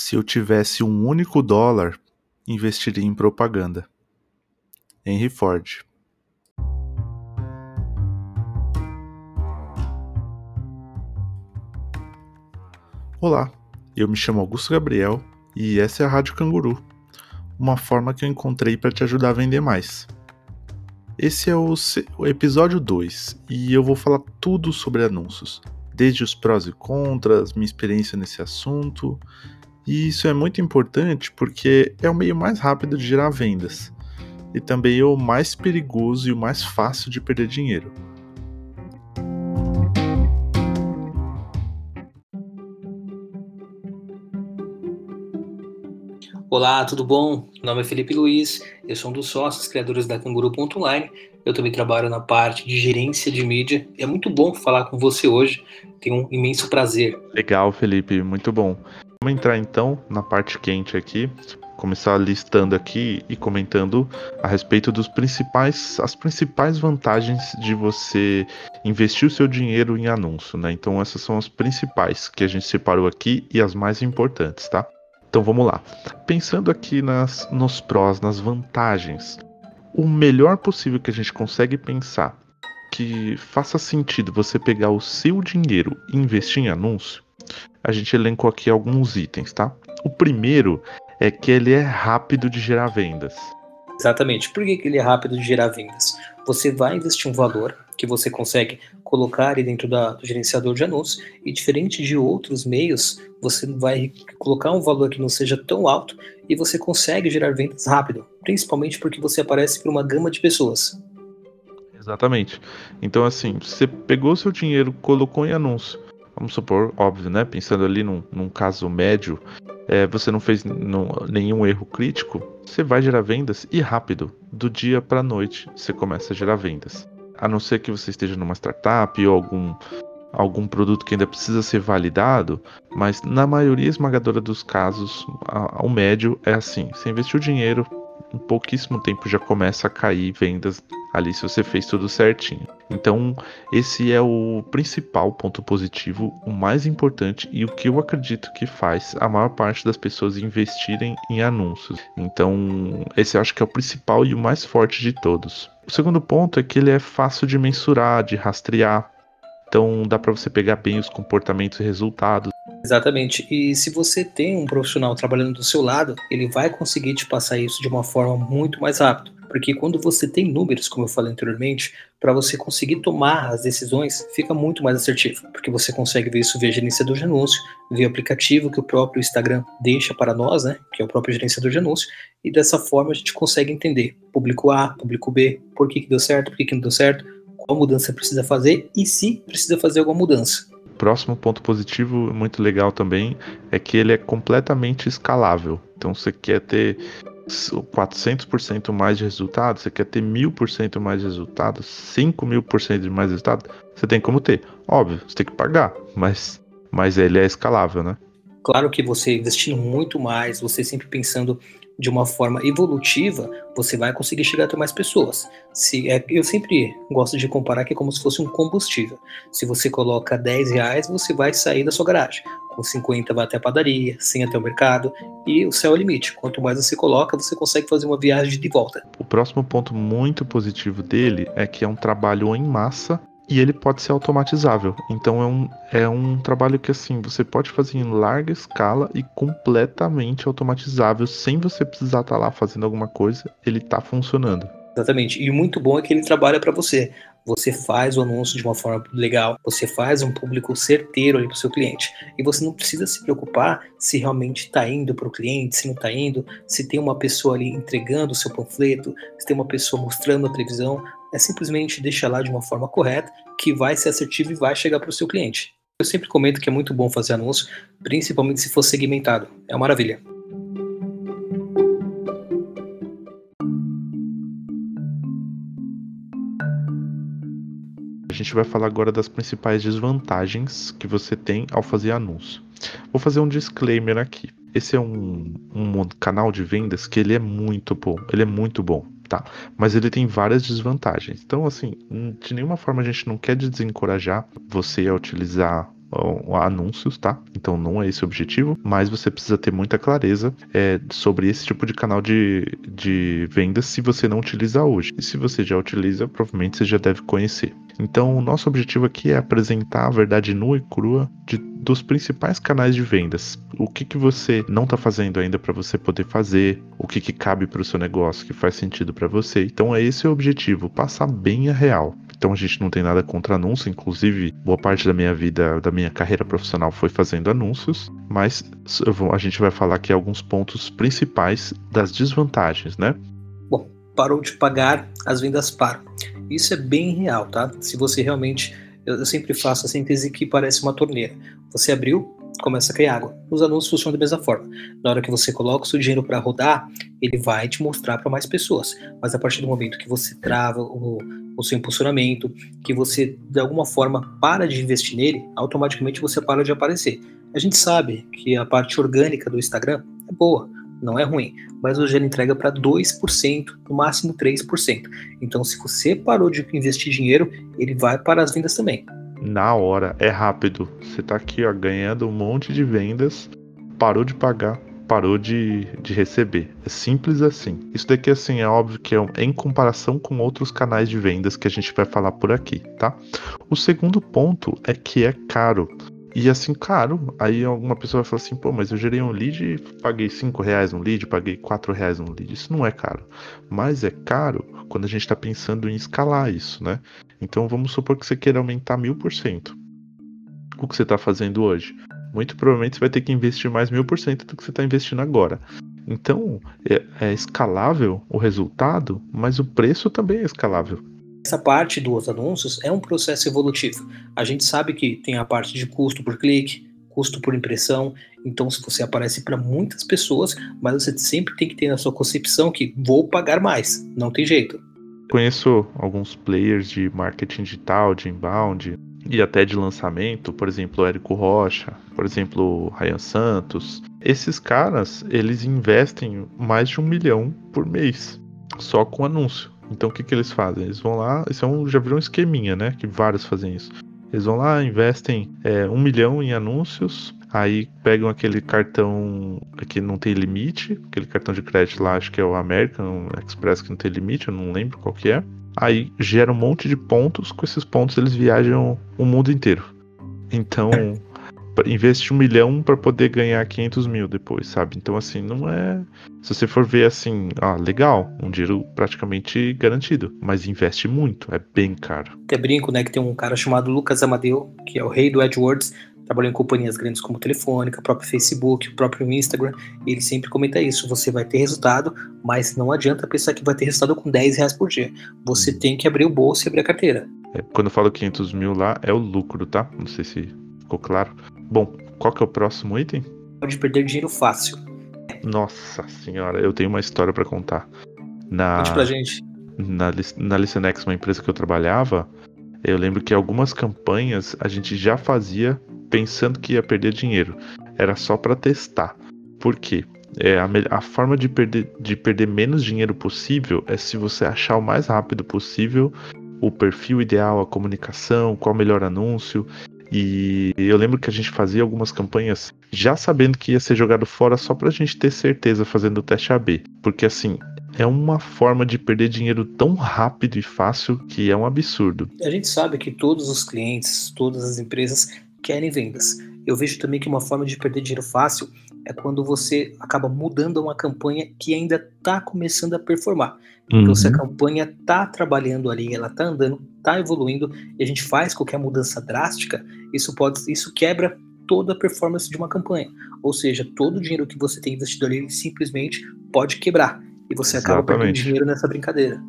Se eu tivesse um único dólar, investiria em propaganda. Henry Ford. Olá, eu me chamo Augusto Gabriel e essa é a Rádio Canguru, uma forma que eu encontrei para te ajudar a vender mais. Esse é o, episódio 2 e eu vou falar tudo sobre anúncios, desde os prós e contras, minha experiência nesse assunto. E isso é muito importante porque é o meio mais rápido de gerar vendas e também é o mais perigoso e o mais fácil de perder dinheiro. Olá, tudo bom? Meu nome é Felipe Luiz, eu sou um dos sócios criadores da Canguru.online. Eu também trabalho na parte de gerência de mídia. É muito bom falar com você hoje, tenho um imenso prazer. Legal, Felipe, muito bom. Vamos entrar então na parte quente aqui, começar listando aqui e comentando a respeito dos principais, as principais vantagens de você investir o seu dinheiro em anúncio, né? Então essas são as principais que a gente separou aqui e as mais importantes, tá? Então vamos lá. Pensando aqui nas, nos prós, nas vantagens, o melhor possível que a gente consegue pensar que faça sentido você pegar o seu dinheiro e investir em anúncio, a gente elencou aqui alguns itens, tá? O primeiro é que ele é rápido de gerar vendas. Exatamente. Por que ele é rápido de gerar vendas? Você vai investir um valor que você consegue colocar ali dentro da, do gerenciador de anúncios e diferente de outros meios, você vai colocar um valor que não seja tão alto e você consegue gerar vendas rápido, principalmente porque você aparece para uma gama de pessoas. Exatamente. Então assim, você pegou seu dinheiro, colocou em anúncio, vamos supor, óbvio, né? Pensando ali num, num caso médio, é, você não fez nenhum erro crítico, você vai gerar vendas e rápido, do dia para noite, você começa a gerar vendas a não ser que você esteja numa startup ou algum, algum produto que ainda precisa ser validado, mas na maioria esmagadora dos casos, a, o médio é assim: você investiu dinheiro, em pouquíssimo tempo já começa a cair vendas ali se você fez tudo certinho. Então, esse é o principal ponto positivo, o mais importante e o que eu acredito que faz a maior parte das pessoas investirem em anúncios. Então, esse eu acho que é o principal e o mais forte de todos. O segundo ponto é que ele é fácil de mensurar, de rastrear. Então, dá para você pegar bem os comportamentos e resultados. Exatamente. E se você tem um profissional trabalhando do seu lado, ele vai conseguir te passar isso de uma forma muito mais rápida. Porque quando você tem números, como eu falei anteriormente, para você conseguir tomar as decisões, fica muito mais assertivo. Porque você consegue ver isso via gerenciador de anúncio, via aplicativo que o próprio Instagram deixa para nós, né? Que é o próprio gerenciador de anúncio. E dessa forma a gente consegue entender público A, público B, por que, que deu certo, por que, que não deu certo, qual mudança precisa fazer e se precisa fazer alguma mudança. Próximo ponto positivo, muito legal também, é que ele é completamente escalável. Então, você quer ter 400% mais de resultado, você quer ter 1000% mais de resultado, 5 mil por cento de mais resultado, você tem como ter. Óbvio, você tem que pagar, mas, mas ele é escalável, né? Claro que você investindo muito mais, você sempre pensando de uma forma evolutiva, você vai conseguir chegar até mais pessoas. Se é, eu sempre gosto de comparar que é como se fosse um combustível. Se você coloca 10 reais, você vai sair da sua garagem. Com 50 vai até a padaria, 100 até o mercado, e o céu é o limite. Quanto mais você coloca, você consegue fazer uma viagem de volta. O próximo ponto muito positivo dele é que é um trabalho em massa e ele pode ser automatizável. Então é um, é um trabalho que assim você pode fazer em larga escala e completamente automatizável, sem você precisar estar tá lá fazendo alguma coisa, ele está funcionando. Exatamente. E o muito bom é que ele trabalha para você. Você faz o anúncio de uma forma legal, você faz um público certeiro ali para o seu cliente. E você não precisa se preocupar se realmente está indo para o cliente, se não está indo, se tem uma pessoa ali entregando o seu panfleto, se tem uma pessoa mostrando a previsão é simplesmente deixar lá de uma forma correta, que vai ser assertivo e vai chegar para o seu cliente. Eu sempre comento que é muito bom fazer anúncio, principalmente se for segmentado. É uma maravilha. Gente vai falar agora das principais desvantagens que você tem ao fazer anúncio. Vou fazer um disclaimer aqui. Esse é um, um canal de vendas que ele é muito bom. Ele é muito bom tá? Mas ele tem várias desvantagens. Então, assim, de nenhuma forma a gente não quer desencorajar você a utilizar anúncios, tá? Então não é esse o objetivo, mas você precisa ter muita clareza é, sobre esse tipo de canal de, de vendas se você não utiliza hoje. E se você já utiliza, provavelmente você já deve conhecer. Então, o nosso objetivo aqui é apresentar a verdade nua e crua de, dos principais canais de vendas. O que, que você não está fazendo ainda para você poder fazer, o que, que cabe para o seu negócio, que faz sentido para você. Então, é esse o objetivo, passar bem a real. Então a gente não tem nada contra anúncio, inclusive boa parte da minha vida, da minha carreira profissional foi fazendo anúncios, mas a gente vai falar aqui alguns pontos principais das desvantagens, né? Bom, parou de pagar, as vendas param. Isso é bem real, tá? Se você realmente. Eu sempre faço a síntese que parece uma torneira. Você abriu, começa a cair água. Os anúncios funcionam da mesma forma. Na hora que você coloca o seu dinheiro para rodar, ele vai te mostrar para mais pessoas. Mas a partir do momento que você trava o, o seu impulsionamento, que você de alguma forma para de investir nele, automaticamente você para de aparecer. A gente sabe que a parte orgânica do Instagram é boa, não é ruim, mas hoje ele entrega para 2%, no máximo 3%. Então, se você parou de investir dinheiro, ele vai para as vendas também. Na hora, é rápido. Você está aqui ó, ganhando um monte de vendas, parou de pagar, parou de, de receber. É simples assim. Isso daqui, assim, é óbvio que é em comparação com outros canais de vendas que a gente vai falar por aqui, tá? O segundo ponto é que é caro. E assim, caro, aí alguma pessoa vai falar assim, pô, mas eu gerei um lead e paguei 5 reais um lead, paguei 4 reais um lead. Isso não é caro. Mas é caro quando a gente está pensando em escalar isso, né? Então vamos supor que você queira aumentar mil por cento. O que você está fazendo hoje? Muito provavelmente você vai ter que investir mais mil por cento do que você está investindo agora. Então é, é escalável o resultado, mas o preço também é escalável. Essa parte dos anúncios é um processo evolutivo. A gente sabe que tem a parte de custo por clique, custo por impressão. Então, se você aparece para muitas pessoas, mas você sempre tem que ter na sua concepção que vou pagar mais, não tem jeito. Conheço alguns players de marketing digital, de inbound e até de lançamento, por exemplo, Érico Rocha, por exemplo, Ryan Santos. Esses caras, eles investem mais de um milhão por mês só com anúncio. Então o que, que eles fazem? Eles vão lá, isso é um, já virou um esqueminha, né? Que vários fazem isso. Eles vão lá, investem é, um milhão em anúncios, aí pegam aquele cartão que não tem limite, aquele cartão de crédito lá, acho que é o American Express que não tem limite, eu não lembro qual que é. Aí gera um monte de pontos, com esses pontos eles viajam o mundo inteiro. Então investe um milhão para poder ganhar 500 mil depois, sabe? Então, assim, não é. Se você for ver assim, ah, legal, um dinheiro praticamente garantido, mas investe muito, é bem caro. Até brinco, né, que tem um cara chamado Lucas Amadeu, que é o rei do AdWords, trabalhou em companhias grandes como Telefônica, próprio Facebook, o próprio Instagram, e ele sempre comenta isso, você vai ter resultado, mas não adianta pensar que vai ter resultado com 10 reais por dia. Você hum. tem que abrir o bolso e abrir a carteira. É, quando eu falo 500 mil lá, é o lucro, tá? Não sei se ficou claro. Bom, qual que é o próximo item? Pode perder dinheiro fácil. Nossa senhora, eu tenho uma história para contar. Na, Conte pra gente. Na, na Listenex, uma empresa que eu trabalhava, eu lembro que algumas campanhas a gente já fazia pensando que ia perder dinheiro. Era só para testar. Por quê? É, a, a, forma de perder, de perder menos dinheiro possível é se você achar o mais rápido possível o perfil ideal, a comunicação, qual o melhor anúncio. E eu lembro que a gente fazia algumas campanhas já sabendo que ia ser jogado fora só pra gente ter certeza fazendo o teste AB. Porque assim, é uma forma de perder dinheiro tão rápido e fácil que é um absurdo. A gente sabe que todos os clientes, todas as empresas querem vendas. Eu vejo também que uma forma de perder dinheiro fácil é quando você acaba mudando uma campanha que ainda está começando a performar. Uhum. Então, se a uhum. campanha está trabalhando ali, ela está andando, está evoluindo, e a gente faz qualquer mudança drástica, isso pode, isso quebra toda a performance de uma campanha. Ou seja, todo o dinheiro que você tem investido ali simplesmente pode quebrar. E você Exatamente. acaba perdendo dinheiro nessa brincadeira.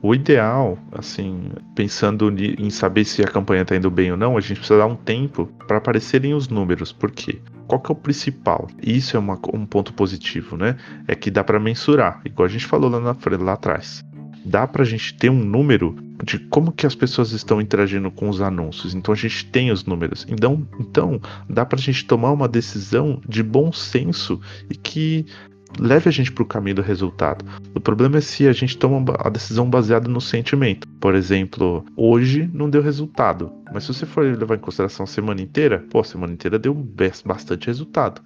O ideal, assim, pensando em saber se a campanha está indo bem ou não, a gente precisa dar um tempo para aparecerem os números. Por quê? Qual que é o principal? Isso é uma, um ponto positivo, né? É que dá para mensurar, igual a gente falou lá, na, lá atrás. Dá para a gente ter um número de como que as pessoas estão interagindo com os anúncios. Então a gente tem os números. Então, então dá para a gente tomar uma decisão de bom senso e que leve a gente para o caminho do resultado. O problema é se a gente toma a decisão baseada no sentimento. Por exemplo, hoje não deu resultado, mas se você for levar em consideração a semana inteira, pô, a semana inteira deu bastante resultado.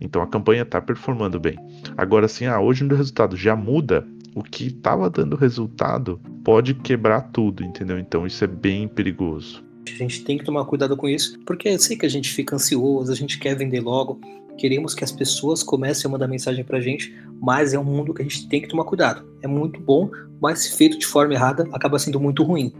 Então a campanha está performando bem. Agora, assim, ah, hoje não deu resultado, já muda. O que estava dando resultado pode quebrar tudo, entendeu? Então isso é bem perigoso. A gente tem que tomar cuidado com isso, porque eu sei que a gente fica ansioso, a gente quer vender logo, queremos que as pessoas comecem a mandar mensagem pra gente, mas é um mundo que a gente tem que tomar cuidado. É muito bom, mas feito de forma errada, acaba sendo muito ruim.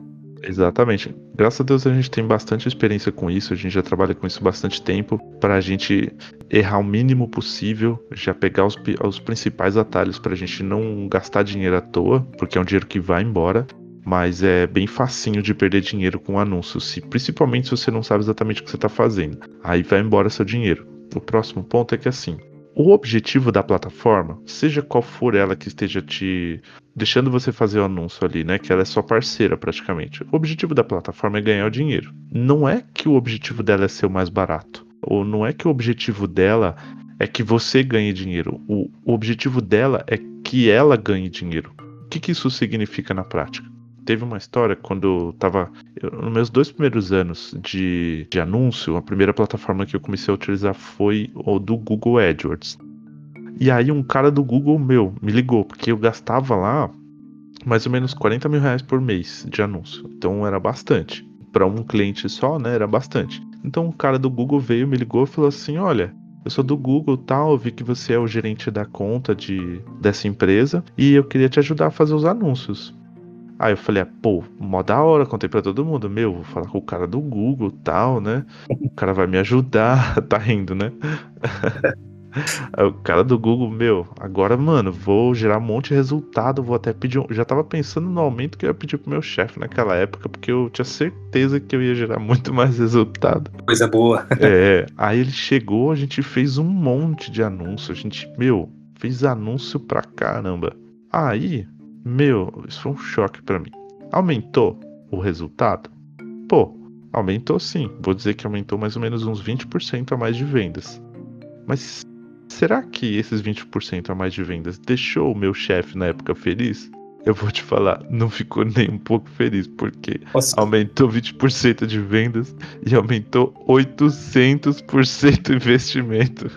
Exatamente. Graças a Deus a gente tem bastante experiência com isso, a gente já trabalha com isso bastante tempo, para a gente errar o mínimo possível, já pegar os, os principais atalhos para a gente não gastar dinheiro à toa, porque é um dinheiro que vai embora, mas é bem facinho de perder dinheiro com anúncios, se, principalmente se você não sabe exatamente o que você está fazendo. Aí vai embora seu dinheiro. O próximo ponto é que assim, o objetivo da plataforma, seja qual for ela que esteja te deixando você fazer o anúncio ali, né, que ela é sua parceira praticamente. O objetivo da plataforma é ganhar o dinheiro. Não é que o objetivo dela é ser o mais barato, ou não é que o objetivo dela é que você ganhe dinheiro. O, objetivo dela é que ela ganhe dinheiro. O que, que isso significa na prática? Teve uma história quando eu tava. nos meus dois primeiros anos de, de anúncio, a primeira plataforma que eu comecei a utilizar foi o do Google AdWords. E aí um cara do Google, meu, me ligou, porque eu gastava lá mais ou menos 40 mil reais por mês de anúncio. Então era bastante. Para um cliente só, né? Era bastante. Então um cara do Google veio, me ligou e falou assim: olha. Eu sou do Google, tal, eu vi que você é o gerente da conta de dessa empresa e eu queria te ajudar a fazer os anúncios. Aí eu falei, ah, pô, mó da hora, contei pra todo mundo, meu, vou falar com o cara do Google tal, né? O cara vai me ajudar, tá rindo, né? Aí o cara do Google, meu, agora, mano, vou gerar um monte de resultado, vou até pedir. Um... Já tava pensando no aumento que eu ia pedir pro meu chefe naquela época, porque eu tinha certeza que eu ia gerar muito mais resultado. Coisa boa. É, aí ele chegou, a gente fez um monte de anúncio, a gente, meu, fez anúncio pra caramba. Aí, meu, isso foi um choque para mim. Aumentou o resultado? Pô, aumentou sim. Vou dizer que aumentou mais ou menos uns 20% a mais de vendas. Mas será que esses 20% a mais de vendas deixou o meu chefe na época feliz? Eu vou te falar, não ficou nem um pouco feliz, porque Nossa. aumentou 20% de vendas e aumentou 800% investimento.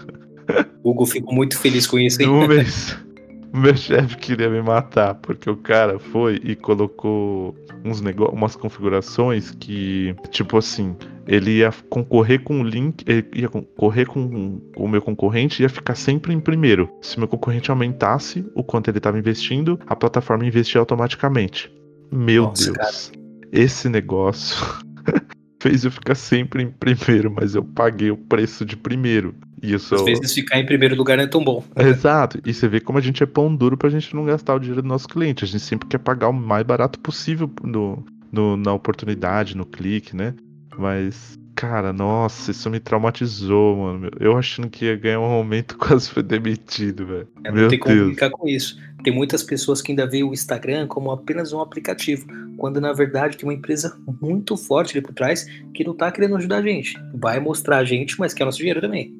Hugo ficou muito feliz com isso, hein? Mês. meu chefe queria me matar, porque o cara foi e colocou uns negócios, umas configurações que, tipo assim, ele ia concorrer com o link, ele ia concorrer com o meu concorrente e ia ficar sempre em primeiro. Se meu concorrente aumentasse o quanto ele estava investindo, a plataforma investia automaticamente. Meu Nossa, Deus. Cara. Esse negócio fez eu ficar sempre em primeiro, mas eu paguei o preço de primeiro. Isso. Às vezes ficar em primeiro lugar não é tão bom. Exato. E você vê como a gente é pão duro pra gente não gastar o dinheiro do nosso cliente. A gente sempre quer pagar o mais barato possível no, no na oportunidade, no clique, né? Mas, cara, nossa, isso me traumatizou, mano. Eu achando que ia ganhar um aumento, quase foi demitido, velho. É, não tem como ficar com isso. Tem muitas pessoas que ainda veem o Instagram como apenas um aplicativo, quando na verdade tem uma empresa muito forte ali por trás que não tá querendo ajudar a gente. Vai mostrar a gente, mas quer nosso dinheiro também.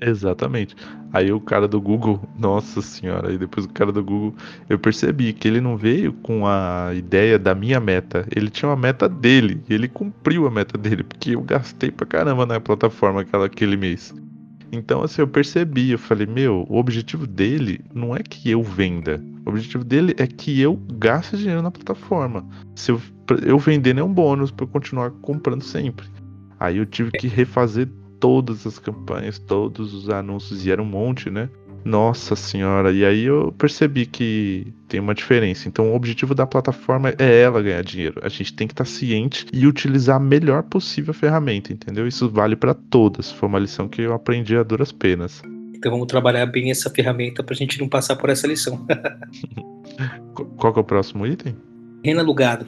Exatamente. Aí o cara do Google, nossa senhora, aí depois o cara do Google, eu percebi que ele não veio com a ideia da minha meta. Ele tinha uma meta dele, e ele cumpriu a meta dele, porque eu gastei pra caramba na plataforma aquela, aquele mês. Então, assim, eu percebi, eu falei, meu, o objetivo dele não é que eu venda. O objetivo dele é que eu gaste dinheiro na plataforma. Se eu, eu vender é um bônus para eu continuar comprando sempre. Aí eu tive que refazer todas as campanhas, todos os anúncios, e era um monte, né? Nossa senhora, e aí eu percebi que tem uma diferença. Então, o objetivo da plataforma é ela ganhar dinheiro. A gente tem que estar ciente e utilizar a melhor possível a ferramenta, entendeu? Isso vale para todas. Foi uma lição que eu aprendi a duras penas. Então, vamos trabalhar bem essa ferramenta para a gente não passar por essa lição. Qual é o próximo item? Renda alugado.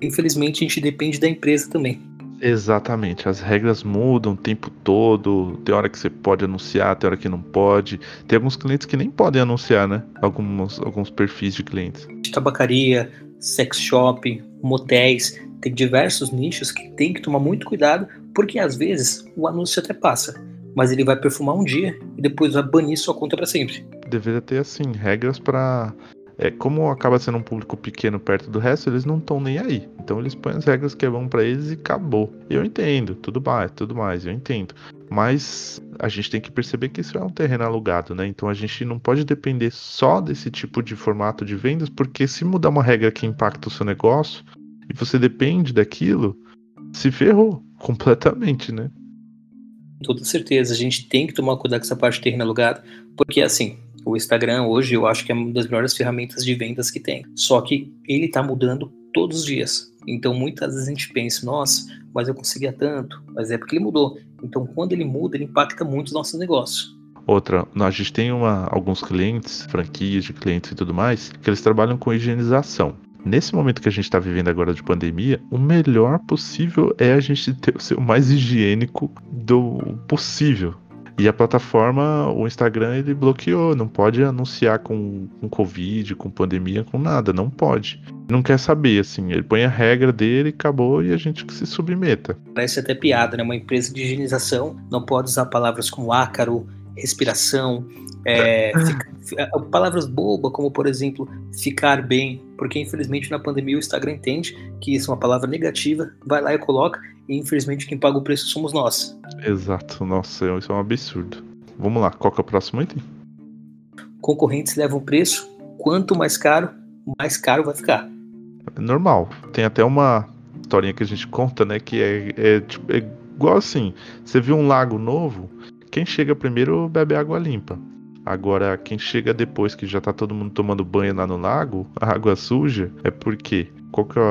Infelizmente, a gente depende da empresa também. Exatamente, as regras mudam o tempo todo. Tem hora que você pode anunciar, tem hora que não pode. Tem alguns clientes que nem podem anunciar, né? Alguns, alguns perfis de clientes. Tabacaria, sex shop, motéis, tem diversos nichos que tem que tomar muito cuidado, porque às vezes o anúncio até passa, mas ele vai perfumar um dia e depois vai banir sua conta para sempre. Deveria ter assim regras para é, como acaba sendo um público pequeno perto do resto, eles não estão nem aí. Então eles põem as regras que vão para eles e acabou. Eu entendo, tudo mais, tudo mais, eu entendo. Mas a gente tem que perceber que isso é um terreno alugado, né? Então a gente não pode depender só desse tipo de formato de vendas, porque se mudar uma regra que impacta o seu negócio e você depende daquilo, se ferrou completamente, né? Com toda certeza, a gente tem que tomar cuidado com essa parte de terreno alugado, porque assim, o Instagram hoje eu acho que é uma das melhores ferramentas de vendas que tem. Só que ele está mudando todos os dias. Então muitas vezes a gente pensa, nossa, mas eu conseguia tanto, mas é porque ele mudou. Então quando ele muda, ele impacta muito os nossos negócios. Outra, a gente tem uma, alguns clientes, franquias de clientes e tudo mais, que eles trabalham com higienização. Nesse momento que a gente está vivendo agora de pandemia, o melhor possível é a gente ter o seu mais higiênico do possível. E a plataforma, o Instagram, ele bloqueou. Não pode anunciar com, com Covid, com pandemia, com nada. Não pode. Não quer saber, assim. Ele põe a regra dele, acabou e a gente que se submeta. Parece até piada, né? Uma empresa de higienização não pode usar palavras como ácaro, respiração, é, fica, palavras bobas, como por exemplo, ficar bem, porque infelizmente na pandemia o Instagram entende que isso é uma palavra negativa, vai lá e coloca, e infelizmente quem paga o preço somos nós. Exato, nossa, isso é um absurdo. Vamos lá, qual que é o próximo item? Concorrentes levam preço, quanto mais caro, mais caro vai ficar. É normal. Tem até uma historinha que a gente conta, né? Que é, é, tipo, é igual assim: você viu um lago novo, quem chega primeiro bebe água limpa. Agora, quem chega depois que já tá todo mundo tomando banho lá no lago, a água suja, é porque qual que é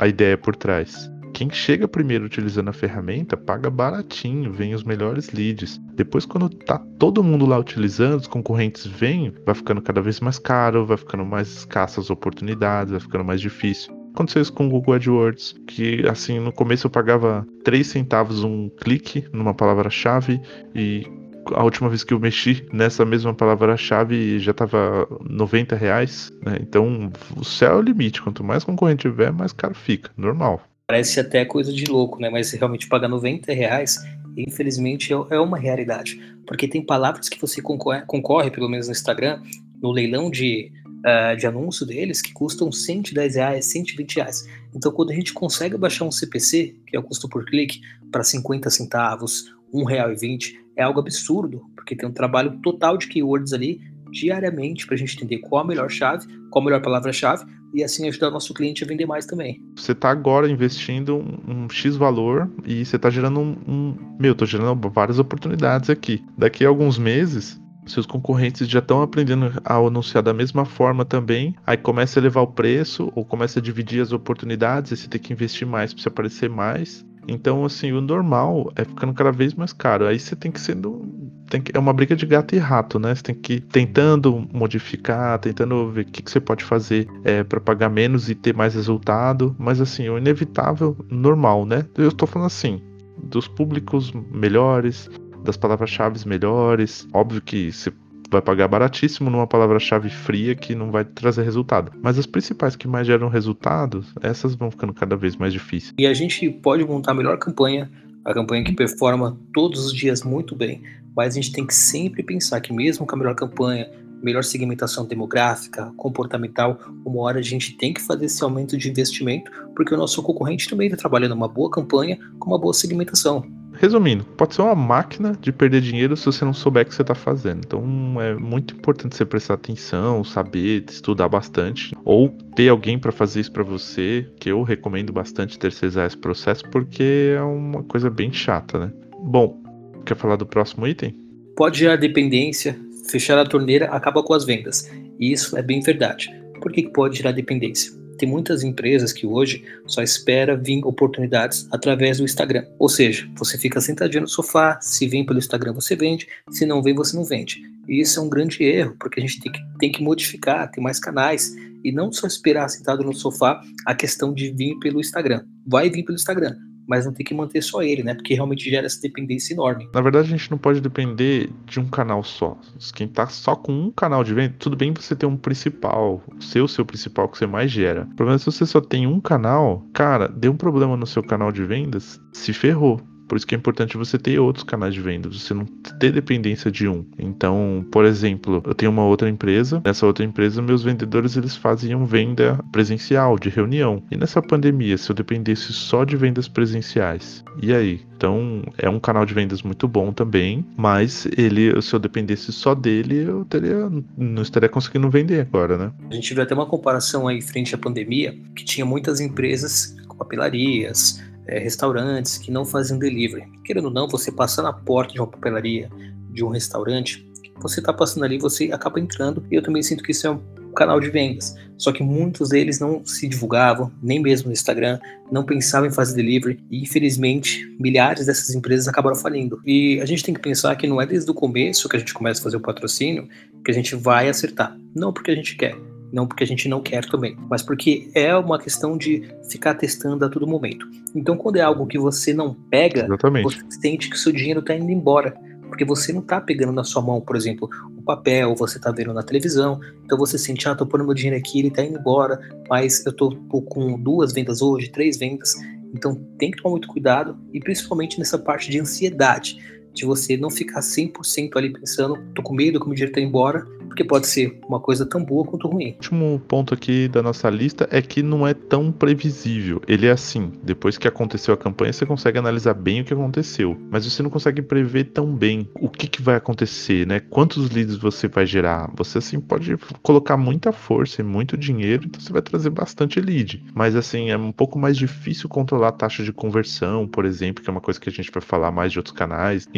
a ideia por trás? Quem chega primeiro utilizando a ferramenta paga baratinho, vem os melhores leads. Depois, quando tá todo mundo lá utilizando, os concorrentes vêm, vai ficando cada vez mais caro, vai ficando mais escassas oportunidades, vai ficando mais difícil. Aconteceu isso com o Google AdWords, que assim, no começo eu pagava 3 centavos um clique numa palavra-chave e a última vez que eu mexi nessa mesma palavra-chave já estava 90 reais. Né? Então o céu é o limite. Quanto mais concorrente tiver, mais caro fica. Normal. Parece até coisa de louco, né? Mas realmente pagar 90 reais, infelizmente, é, é uma realidade. Porque tem palavras que você concorre, concorre pelo menos no Instagram, no leilão de, uh, de anúncio deles, que custam 110 reais, 120 reais. Então, quando a gente consegue baixar um CPC, que é o custo por clique, para 50 centavos, R$1,20, é algo absurdo, porque tem um trabalho total de keywords ali diariamente para a gente entender qual a melhor chave, qual a melhor palavra-chave e assim ajudar o nosso cliente a vender mais também. Você está agora investindo um, um, X valor e você está gerando um, um. Meu, tô gerando várias oportunidades aqui. Daqui a alguns meses, seus concorrentes já estão aprendendo a anunciar da mesma forma também, aí começa a elevar o preço ou começa a dividir as oportunidades, e você tem que investir mais para você aparecer mais. Então, assim, o normal é ficando cada vez mais caro. Aí você tem que sendo. Tem que, é uma briga de gato e rato, né? Você tem que ir tentando modificar, tentando ver o que, que você pode fazer é, para pagar menos e ter mais resultado. Mas, assim, o inevitável, normal, né? Eu estou falando assim, dos públicos melhores, das palavras-chave melhores. Óbvio que você vai pagar baratíssimo numa palavra-chave fria que não vai trazer resultado. Mas as principais que mais geram resultados, essas vão ficando cada vez mais difíceis. E a gente pode montar a melhor campanha, a campanha que performa todos os dias muito bem, mas a gente tem que sempre pensar que mesmo com a melhor campanha, melhor segmentação demográfica, comportamental, uma hora a gente tem que fazer esse aumento de investimento, porque o nosso concorrente também está trabalhando uma boa campanha com uma boa segmentação. Resumindo, pode ser uma máquina de perder dinheiro se você não souber o que você está fazendo. Então é muito importante você prestar atenção, saber, estudar bastante, ou ter alguém para fazer isso para você, que eu recomendo bastante terceirizar esse processo, porque é uma coisa bem chata, né? Bom, quer falar do próximo item? Pode gerar dependência, fechar a torneira acaba com as vendas. E isso é bem verdade. Por que pode gerar dependência? Tem muitas empresas que hoje só espera vir oportunidades através do Instagram. Ou seja, você fica sentadinho no sofá, se vem pelo Instagram você vende, se não vem você não vende. E isso é um grande erro, porque a gente tem que, tem que modificar, tem mais canais, e não só esperar sentado no sofá a questão de vir pelo Instagram. Vai vir pelo Instagram, mas não tem que manter só ele, né? Porque realmente gera essa dependência enorme. Na verdade, a gente não pode depender de um canal só. Quem tá só com um canal de venda, tudo bem você ter um principal, o seu, seu principal que você mais gera. O problema é se você só tem um canal, cara, deu um problema no seu canal de vendas, se ferrou Por isso que é importante você ter outros canais de venda, você não ter dependência de um. Então, por exemplo, eu tenho uma outra empresa, nessa outra empresa meus vendedores eles faziam venda presencial, de reunião. E nessa pandemia, se eu dependesse só de vendas presenciais, e aí? Então, é um canal de vendas muito bom também, mas ele, se eu dependesse só dele, eu teria, não estaria conseguindo vender agora, né? A gente viu até uma comparação aí frente à pandemia, que tinha muitas empresas, papelarias, é, restaurantes que não faziam delivery. Querendo ou não, você passar na porta de uma papelaria, de um restaurante, você está passando ali, você acaba entrando, e eu também sinto que isso é um canal de vendas. Só que muitos deles não se divulgavam, nem mesmo no Instagram, não pensavam em fazer delivery, e infelizmente milhares dessas empresas acabaram falindo. E a gente tem que pensar que não é desde o começo que a gente começa a fazer o patrocínio que a gente vai acertar. Não porque a gente quer, não porque a gente não quer também, mas porque é uma questão de ficar testando a todo momento. Então, quando é algo que você não pega, Exatamente. você sente que seu dinheiro está indo embora, porque você não está pegando na sua mão, por exemplo, o papel, você está vendo na televisão, então você sente, ah, tô pondo meu dinheiro aqui, ele está indo embora, mas eu tô, tô com duas vendas hoje, três vendas, então tem que tomar muito cuidado e principalmente nessa parte de ansiedade de você não ficar 100% ali pensando, tô com medo que o meu dinheiro tá embora, porque pode ser uma coisa tão boa quanto ruim. O último ponto aqui da nossa lista é que não é tão previsível. Ele é assim, depois que aconteceu a campanha, você consegue analisar bem o que aconteceu, mas você não consegue prever tão bem o que, que vai acontecer, né? Quantos leads você vai gerar. Você assim pode colocar muita força e muito dinheiro, então você vai trazer bastante lead. Mas assim, é um pouco mais difícil controlar a taxa de conversão, por exemplo, que é uma coisa que a gente vai falar mais de outros canais.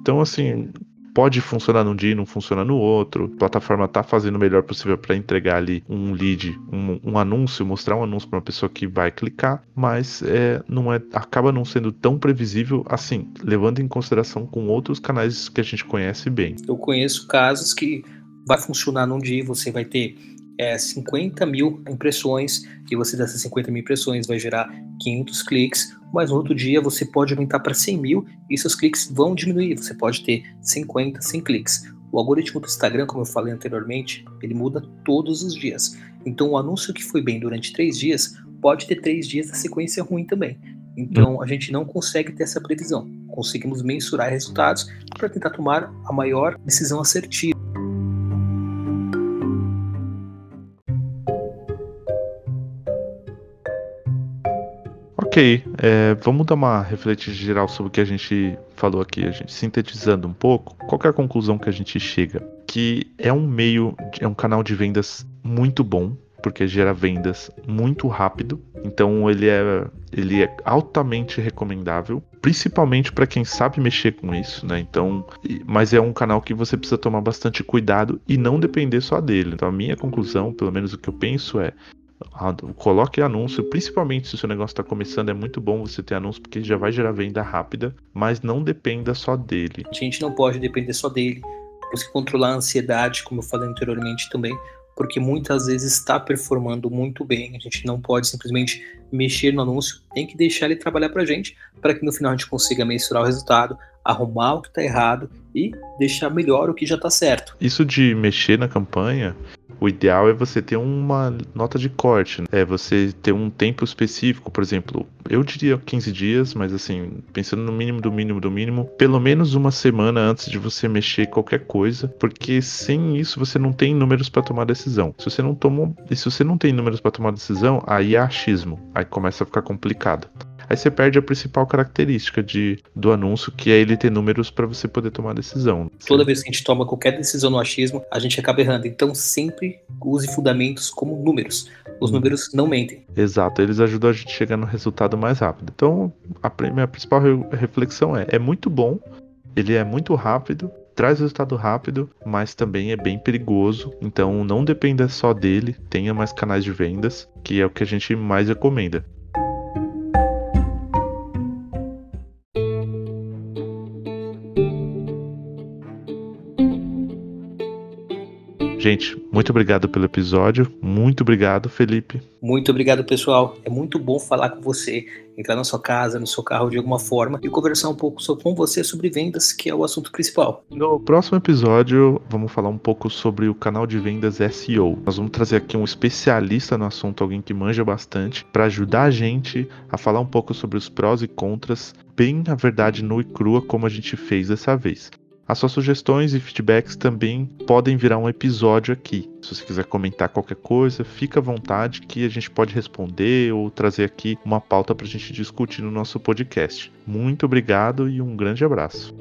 Então assim, pode funcionar num dia e não funciona no outro. A plataforma tá fazendo o melhor possível para entregar ali um lead, um, um, anúncio, mostrar um anúncio para uma pessoa que vai clicar, mas é, não é, acaba não sendo tão previsível assim, levando em consideração com outros canais que a gente conhece bem. Eu conheço casos que vai funcionar num dia, você vai ter é, 50 mil impressões e você dessas 50 mil impressões vai gerar 500 cliques, mas no outro dia você pode aumentar para 100 mil e seus cliques vão diminuir, você pode ter 50, 100 cliques. O algoritmo do Instagram, como eu falei anteriormente, ele muda todos os dias. Então, o anúncio que foi bem durante três dias pode ter três dias da sequência ruim também. Então, a gente não consegue ter essa previsão. Conseguimos mensurar resultados para tentar tomar a maior decisão assertiva. Ok, é, vamos dar uma refletida geral sobre o que a gente falou aqui, a gente sintetizando um pouco. Qual é a conclusão que a gente chega? Que é um meio, é um canal de vendas muito bom, porque gera vendas muito rápido. Então ele é, ele é altamente recomendável, principalmente para quem sabe mexer com isso, né? Então, mas é um canal que você precisa tomar bastante cuidado e não depender só dele. Então a minha conclusão, pelo menos o que eu penso é, Coloque anúncio, principalmente se o seu negócio está começando, é muito bom você ter anúncio porque já vai gerar venda rápida, mas não dependa só dele. A gente não pode depender só dele. Você controlar a ansiedade, como eu falei anteriormente também, porque muitas vezes está performando muito bem. A gente não pode simplesmente mexer no anúncio, tem que deixar ele trabalhar para a gente, para que no final a gente consiga mensurar o resultado, arrumar o que está errado e deixar melhor o que já está certo. Isso de mexer na campanha o ideal é você ter uma nota de corte, né? é você ter um tempo específico, por exemplo, eu diria 15 dias, mas assim, pensando no mínimo do mínimo do mínimo, pelo menos uma semana antes de você mexer qualquer coisa, porque sem isso você não tem números para tomar decisão. Se você não tomou, se você não tem números para tomar decisão, aí é achismo, aí começa a ficar complicado aí você perde a principal característica de, do anúncio, que é ele ter números para você poder tomar decisão. Toda vez que a gente toma qualquer decisão no achismo, a gente acaba errando. Então sempre use fundamentos como números. Os hum. números não mentem. Exato, eles ajudam a gente a chegar no resultado mais rápido. Então, a minha principal reflexão é: é muito bom, ele é muito rápido, traz resultado rápido, mas também é bem perigoso. Então não dependa só dele, tenha mais canais de vendas, que é o que a gente mais recomenda. Gente, muito obrigado pelo episódio. Muito obrigado, Felipe. Muito obrigado, pessoal. É muito bom falar com você, entrar na sua casa, no seu carro de alguma forma e conversar um pouco com você sobre vendas, que é o assunto principal. No próximo episódio, vamos falar um pouco sobre o canal de vendas SEO. Nós vamos trazer aqui um especialista no assunto, alguém que manja bastante, para ajudar a gente a falar um pouco sobre os prós e contras, bem a verdade nua e crua, como a gente fez dessa vez. As suas sugestões e feedbacks também podem virar um episódio aqui. Se você quiser comentar qualquer coisa, fica à vontade que a gente pode responder ou trazer aqui uma pauta para a gente discutir no nosso podcast. Muito obrigado e um grande abraço.